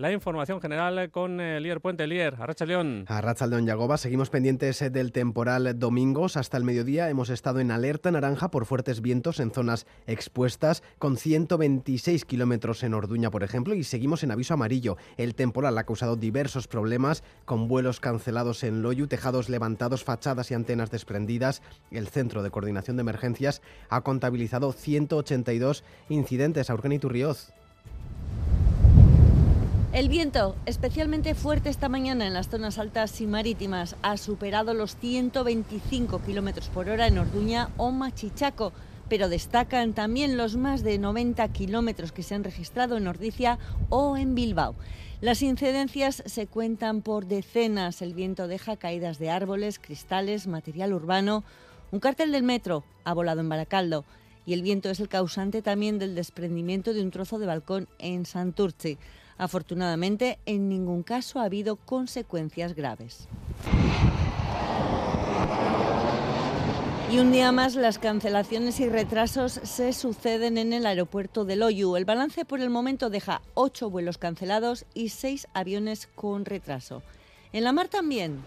la información general con eh, Lier Puente. Lier, Arracha León. Arracha León Yagoba, seguimos pendientes eh, del temporal domingos. Hasta el mediodía hemos estado en alerta naranja por fuertes vientos en zonas expuestas, con 126 kilómetros en Orduña, por ejemplo, y seguimos en aviso amarillo. El temporal ha causado diversos problemas, con vuelos cancelados en Loyu, tejados levantados, fachadas y antenas desprendidas. El Centro de Coordinación de Emergencias ha contabilizado 182 incidentes. a Turrioz. El viento, especialmente fuerte esta mañana en las zonas altas y marítimas, ha superado los 125 kilómetros por hora en Orduña o Machichaco, pero destacan también los más de 90 kilómetros que se han registrado en Ordicia o en Bilbao. Las incidencias se cuentan por decenas. El viento deja caídas de árboles, cristales, material urbano. Un cartel del metro ha volado en Baracaldo y el viento es el causante también del desprendimiento de un trozo de balcón en Santurce. Afortunadamente, en ningún caso ha habido consecuencias graves. Y un día más las cancelaciones y retrasos se suceden en el aeropuerto de Loyu. El balance por el momento deja ocho vuelos cancelados y seis aviones con retraso. En la mar también.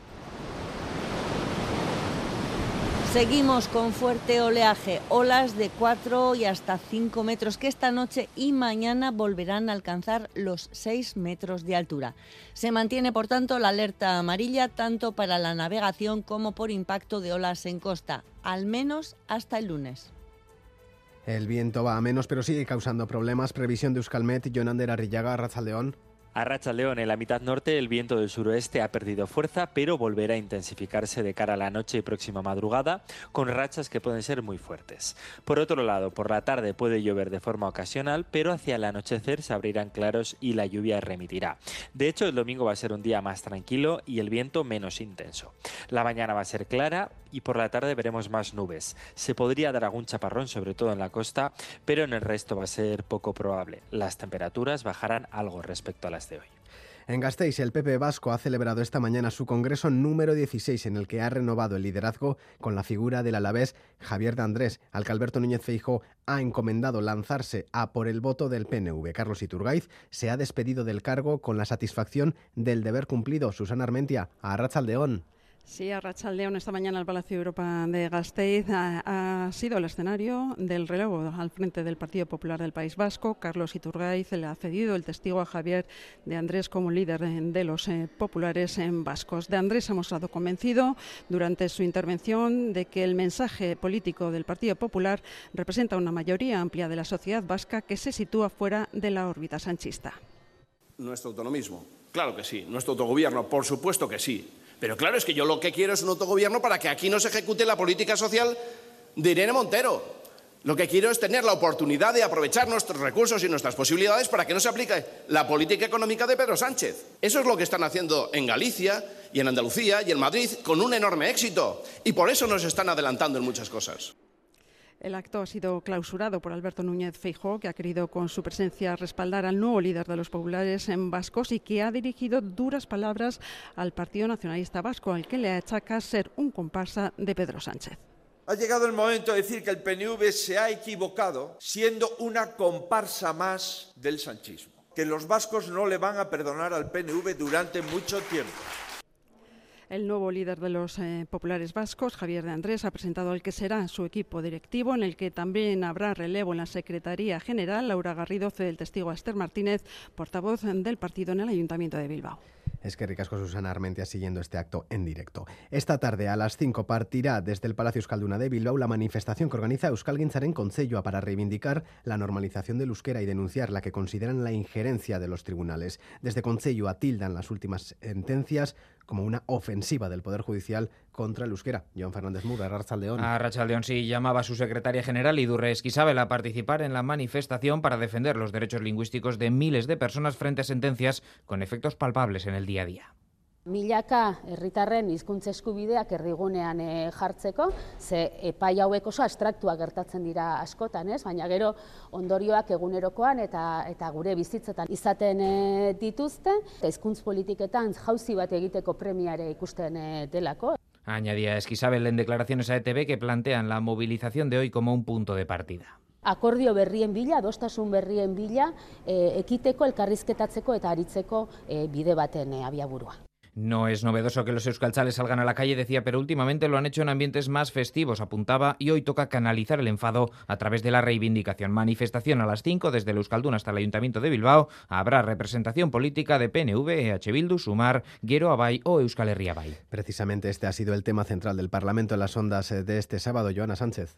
Seguimos con fuerte oleaje, olas de 4 y hasta 5 metros que esta noche y mañana volverán a alcanzar los 6 metros de altura. Se mantiene, por tanto, la alerta amarilla tanto para la navegación como por impacto de olas en costa, al menos hasta el lunes. El viento va a menos, pero sigue causando problemas. Previsión de Euskalmet, Jonander Arrillaga, León. A Racha León, en la mitad norte, el viento del suroeste ha perdido fuerza, pero volverá a intensificarse de cara a la noche y próxima madrugada, con rachas que pueden ser muy fuertes. Por otro lado, por la tarde puede llover de forma ocasional, pero hacia el anochecer se abrirán claros y la lluvia remitirá. De hecho, el domingo va a ser un día más tranquilo y el viento menos intenso. La mañana va a ser clara y por la tarde veremos más nubes. Se podría dar algún chaparrón, sobre todo en la costa, pero en el resto va a ser poco probable. Las temperaturas bajarán algo respecto a las de hoy. En Gasteiz, el PP Vasco ha celebrado esta mañana su congreso número 16, en el que ha renovado el liderazgo con la figura del alavés Javier de Andrés, al que Alberto Núñez Feijo ha encomendado lanzarse a por el voto del PNV. Carlos Iturgaiz se ha despedido del cargo con la satisfacción del deber cumplido. Susana Armentia, a Arrachaldeón. Sí, León esta mañana el Palacio Europa de Gasteiz ha, sido el escenario del relevo al frente del Partido Popular del País Vasco. Carlos Iturgaiz le ha cedido el testigo a Javier de Andrés como líder de los eh, populares en vascos. De Andrés ha mostrado convencido durante su intervención de que el mensaje político del Partido Popular representa una mayoría amplia de la sociedad vasca que se sitúa fuera de la órbita sanchista. Nuestro autonomismo, claro que sí. Nuestro autogobierno, por supuesto que sí pero claro, es que yo lo que quiero es un autogobierno para que aquí no se ejecute la política social de Irene Montero. Lo que quiero es tener la oportunidad de aprovechar nuestros recursos y nuestras posibilidades para que no se aplique la política económica de Pedro Sánchez. Eso es lo que están haciendo en Galicia y en Andalucía y en Madrid con un enorme éxito. Y por eso nos están adelantando en muchas cosas. El acto ha sido clausurado por Alberto Núñez Feijóo, que ha querido con su presencia respaldar al nuevo líder de los populares en Vascos y que ha dirigido duras palabras al Partido Nacionalista Vasco, al que le achaca ser un comparsa de Pedro Sánchez. Ha llegado el momento de decir que el PNV se ha equivocado siendo una comparsa más del sanchismo, que los vascos no le van a perdonar al PNV durante mucho tiempo. El nuevo líder de los eh, populares vascos, Javier de Andrés, ha presentado el que será su equipo directivo, en el que también habrá relevo en la Secretaría General. Laura Garrido cede el testigo a Esther Martínez, portavoz del partido en el Ayuntamiento de Bilbao. Es que ricasco Susana Armentia siguiendo este acto en directo. Esta tarde a las 5 partirá desde el Palacio Euskalduna de Bilbao la manifestación que organiza Euskal en Concello para reivindicar la normalización del euskera y denunciar la que consideran la injerencia de los tribunales. Desde Concello atildan las últimas sentencias como una ofensiva del Poder Judicial contra el euskera. Joan Fernández Mura, Arrachaldeón. A Arrachaldeón sí llamaba a su secretaria general Idurre Esquisabel a participar en la manifestación para defender los derechos lingüísticos de miles de personas frente a sentencias con efectos palpables en el día a día. Milaka herritarren hizkuntza eskubideak erdigunean e, jartzeko, ze epai hauek oso abstraktuak gertatzen dira askotan, ez? baina gero ondorioak egunerokoan eta eta gure bizitzetan izaten e, dituzte, eta hizkuntz politiketan jauzi bat egiteko premiare ikusten e, delako. Añadía Esquisabel en declaraciones a ETV que plantean la movilización de hoy como un punto de partida. Akordio berrien bila, adostasun berrien bila, e, ekiteko, elkarrizketatzeko eta aritzeko e, bide baten e, abiaburua. No es novedoso que los euskaltzales salgan a la calle, decía, pero últimamente lo han hecho en ambientes más festivos, apuntaba, y hoy toca canalizar el enfado a través de la reivindicación. Manifestación a las 5 desde el Euskaldun hasta el Ayuntamiento de Bilbao. Habrá representación política de PNV, EH Bildu, Sumar, Abay o Euskal Herria. Precisamente este ha sido el tema central del Parlamento en las ondas de este sábado. Joana Sánchez.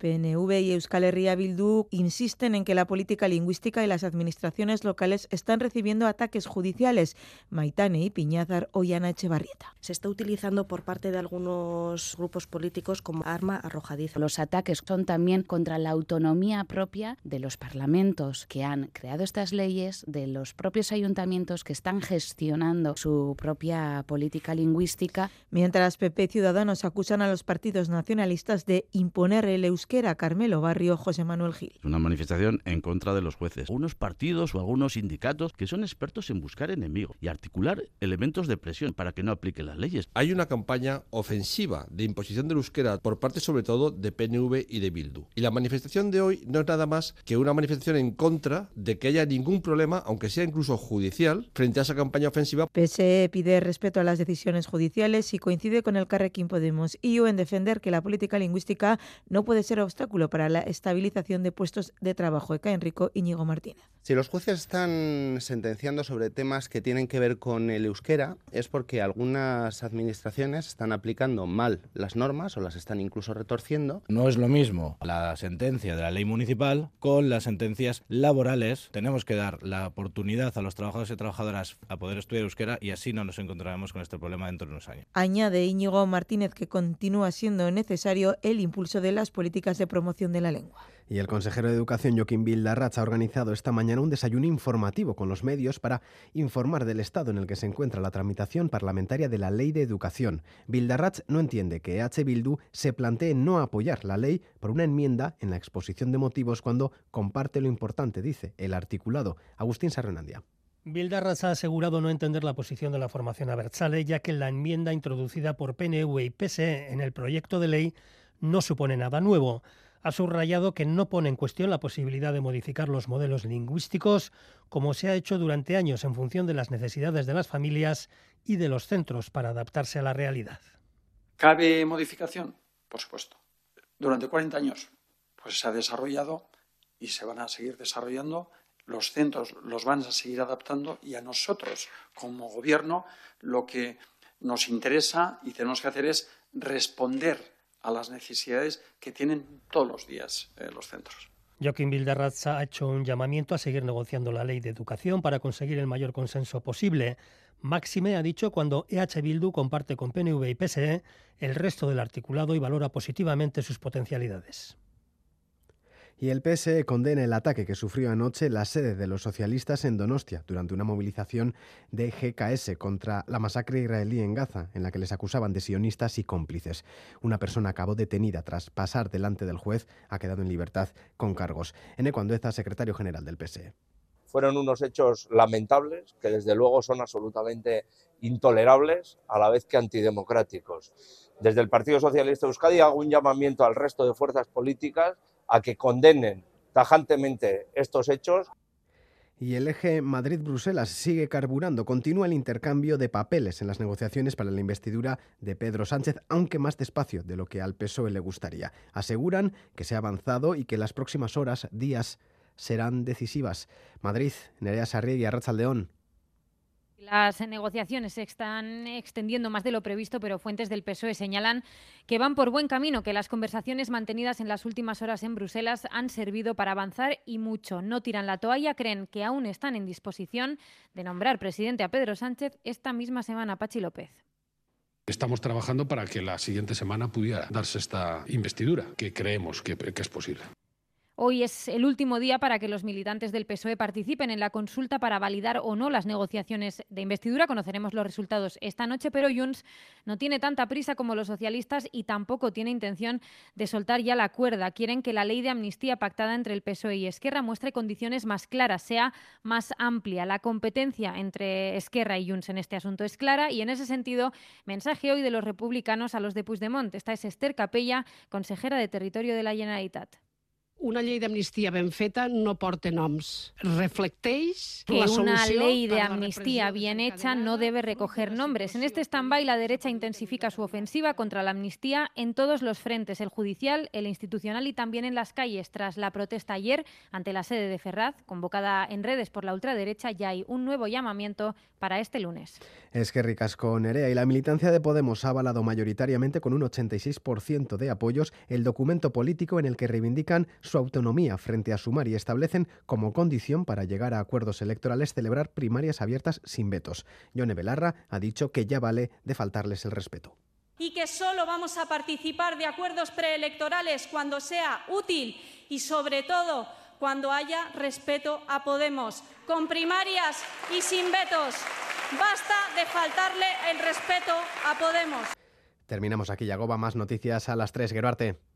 PNV y Euskal Herria Bildu insisten en que la política lingüística y las administraciones locales están recibiendo ataques judiciales. Maitane y Piñazar Ollana Echevarrieta. Se está utilizando por parte de algunos grupos políticos como arma arrojadiza. Los ataques son también contra la autonomía propia de los parlamentos que han creado estas leyes, de los propios ayuntamientos que están gestionando su propia política lingüística. Mientras PP y Ciudadanos acusan a los partidos nacionalistas de imponer el euskera, Carmelo Barrio, José Manuel Gil. Una manifestación en contra de los jueces. Unos partidos o algunos sindicatos que son expertos en buscar enemigos y articular elementos de presión para que no aplique las leyes. Hay una campaña ofensiva de imposición del euskera por parte sobre todo de PNV y de Bildu. Y la manifestación de hoy no es nada más que una manifestación en contra de que haya ningún problema, aunque sea incluso judicial, frente a esa campaña ofensiva. PSE pide respeto a las decisiones judiciales y coincide con el Carrequín Podemos y en defender que la política lingüística no puede ser obstáculo para la estabilización de puestos de trabajo. Eka Enrico Íñigo Martínez. Si los jueces están sentenciando sobre temas que tienen que ver con el euskera, es porque algunas administraciones están aplicando mal las normas o las están incluso retorciendo. No es lo mismo la sentencia de la ley municipal con las sentencias laborales. Tenemos que dar la oportunidad a los trabajadores y trabajadoras a poder estudiar euskera y así no nos encontraremos con este problema dentro de unos años. Añade Íñigo Martínez que continúa siendo necesario el impulso de las políticas de promoción de la lengua. Y el consejero de Educación, Joaquín Vildarrach, ha organizado esta mañana un desayuno informativo con los medios para informar del estado en el que se encuentra la tramitación parlamentaria de la Ley de Educación. Vildarrach no entiende que H. Bildu se plantee no apoyar la ley por una enmienda en la exposición de motivos cuando comparte lo importante, dice, el articulado. Agustín Sarrenandia. Bildarratz ha asegurado no entender la posición de la formación Abertzale, ya que la enmienda introducida por PNV y PSE en el proyecto de ley no supone nada nuevo ha subrayado que no pone en cuestión la posibilidad de modificar los modelos lingüísticos, como se ha hecho durante años en función de las necesidades de las familias y de los centros para adaptarse a la realidad. ¿Cabe modificación? Por supuesto. Durante 40 años pues se ha desarrollado y se van a seguir desarrollando. Los centros los van a seguir adaptando y a nosotros, como gobierno, lo que nos interesa y tenemos que hacer es responder a las necesidades que tienen todos los días eh, los centros. Joaquín Vildarraz ha hecho un llamamiento a seguir negociando la ley de educación para conseguir el mayor consenso posible. Máxime ha dicho cuando EH Bildu comparte con PNV y PSE el resto del articulado y valora positivamente sus potencialidades. Y el PSE condena el ataque que sufrió anoche la sede de los socialistas en Donostia durante una movilización de GKS contra la masacre israelí en Gaza, en la que les acusaban de sionistas y cómplices. Una persona acabó detenida tras pasar delante del juez, ha quedado en libertad con cargos. En Andueza, secretario general del PSE. Fueron unos hechos lamentables que desde luego son absolutamente intolerables a la vez que antidemocráticos. Desde el Partido Socialista de Euskadi hago un llamamiento al resto de fuerzas políticas a que condenen tajantemente estos hechos. Y el eje Madrid-Bruselas sigue carburando. Continúa el intercambio de papeles en las negociaciones para la investidura de Pedro Sánchez, aunque más despacio de lo que al PSOE le gustaría. Aseguran que se ha avanzado y que las próximas horas, días, serán decisivas. Madrid, Nerea Sarriegui, Arrachaldeón. Las negociaciones se están extendiendo más de lo previsto, pero fuentes del PSOE señalan que van por buen camino, que las conversaciones mantenidas en las últimas horas en Bruselas han servido para avanzar y mucho. No tiran la toalla, creen que aún están en disposición de nombrar presidente a Pedro Sánchez esta misma semana. Pachi López. Estamos trabajando para que la siguiente semana pudiera darse esta investidura, que creemos que, que es posible. Hoy es el último día para que los militantes del PSOE participen en la consulta para validar o no las negociaciones de investidura. Conoceremos los resultados esta noche, pero Junts no tiene tanta prisa como los socialistas y tampoco tiene intención de soltar ya la cuerda. Quieren que la ley de amnistía pactada entre el PSOE y Esquerra muestre condiciones más claras, sea más amplia. La competencia entre Esquerra y Junts en este asunto es clara y en ese sentido, mensaje hoy de los republicanos a los de Puigdemont. Esta es Esther Capella, consejera de Territorio de la Generalitat una llei d'amnistia ben feta no porta noms. Reflecteix que la una solució ley de amnistía bien hecha no debe recoger nombres. En este stand-by la derecha intensifica su ofensiva contra la amnistía en todos los frentes, el judicial, el institucional y también en las calles. Tras la protesta ayer ante la sede de Ferraz, convocada en redes por la ultraderecha, ya hay un nuevo llamamiento para este lunes. Es que ricasco Nerea y la militancia de Podemos ha avalado mayoritariamente con un 86% de apoyos el documento político en el que reivindican su autonomía frente a Sumar y establecen como condición para llegar a acuerdos electorales celebrar primarias abiertas sin vetos. Yone Belarra ha dicho que ya vale de faltarles el respeto. y que solo vamos a participar de acuerdos preelectorales cuando sea útil y, sobre todo, cuando haya respeto a Podemos, con primarias y sin vetos. Basta de faltarle el respeto a Podemos. Terminamos aquí, Yagoba. Más noticias a las 3. Geruarte.